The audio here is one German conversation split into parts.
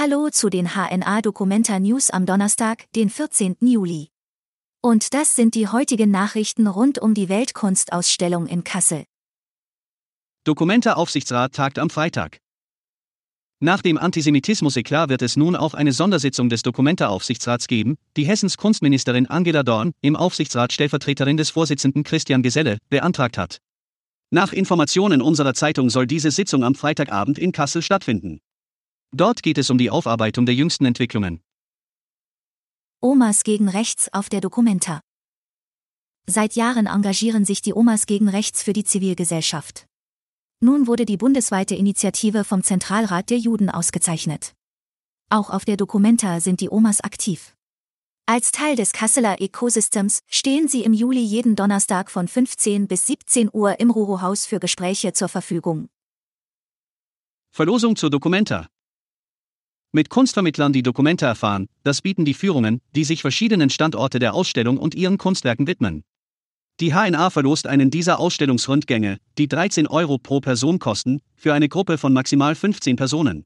Hallo zu den HNA Documenta News am Donnerstag, den 14. Juli. Und das sind die heutigen Nachrichten rund um die Weltkunstausstellung in Kassel. Documenta Aufsichtsrat tagt am Freitag. Nach dem Antisemitismus-Eklat wird es nun auch eine Sondersitzung des Documenta-Aufsichtsrats geben, die Hessens Kunstministerin Angela Dorn, im Aufsichtsrat Stellvertreterin des Vorsitzenden Christian Geselle, beantragt hat. Nach Informationen unserer Zeitung soll diese Sitzung am Freitagabend in Kassel stattfinden. Dort geht es um die Aufarbeitung der jüngsten Entwicklungen. Omas gegen Rechts auf der Documenta. Seit Jahren engagieren sich die Omas gegen Rechts für die Zivilgesellschaft. Nun wurde die bundesweite Initiative vom Zentralrat der Juden ausgezeichnet. Auch auf der Documenta sind die Omas aktiv. Als Teil des Kasseler Ecosystems stehen sie im Juli jeden Donnerstag von 15 bis 17 Uhr im Ruro-Haus für Gespräche zur Verfügung. Verlosung zur Documenta. Mit Kunstvermittlern die Documenta erfahren, das bieten die Führungen, die sich verschiedenen Standorte der Ausstellung und ihren Kunstwerken widmen. Die HNA verlost einen dieser Ausstellungsrundgänge, die 13 Euro pro Person kosten, für eine Gruppe von maximal 15 Personen.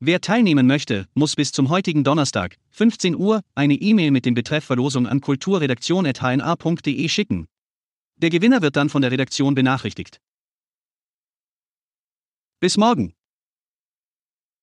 Wer teilnehmen möchte, muss bis zum heutigen Donnerstag, 15 Uhr, eine E-Mail mit dem Betreff Verlosung an kulturredaktion.hna.de schicken. Der Gewinner wird dann von der Redaktion benachrichtigt. Bis morgen!